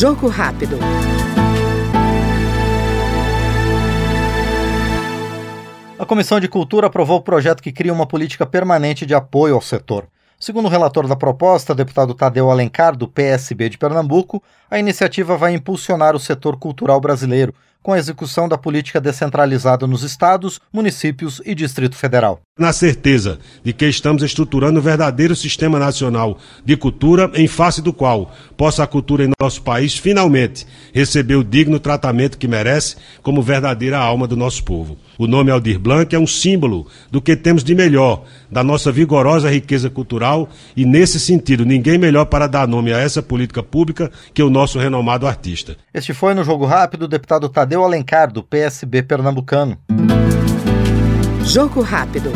Jogo rápido. A Comissão de Cultura aprovou o projeto que cria uma política permanente de apoio ao setor. Segundo o relator da proposta, deputado Tadeu Alencar, do PSB de Pernambuco, a iniciativa vai impulsionar o setor cultural brasileiro, com a execução da política descentralizada nos estados, municípios e Distrito Federal. Na certeza de que estamos estruturando um verdadeiro sistema nacional de cultura, em face do qual possa a cultura em nosso país finalmente receber o digno tratamento que merece como verdadeira alma do nosso povo. O nome Aldir Blanc é um símbolo do que temos de melhor, da nossa vigorosa riqueza cultural, e nesse sentido, ninguém melhor para dar nome a essa política pública que o nosso renomado artista. Este foi no Jogo Rápido o deputado Tadeu Alencar, do PSB pernambucano. Jogo Rápido.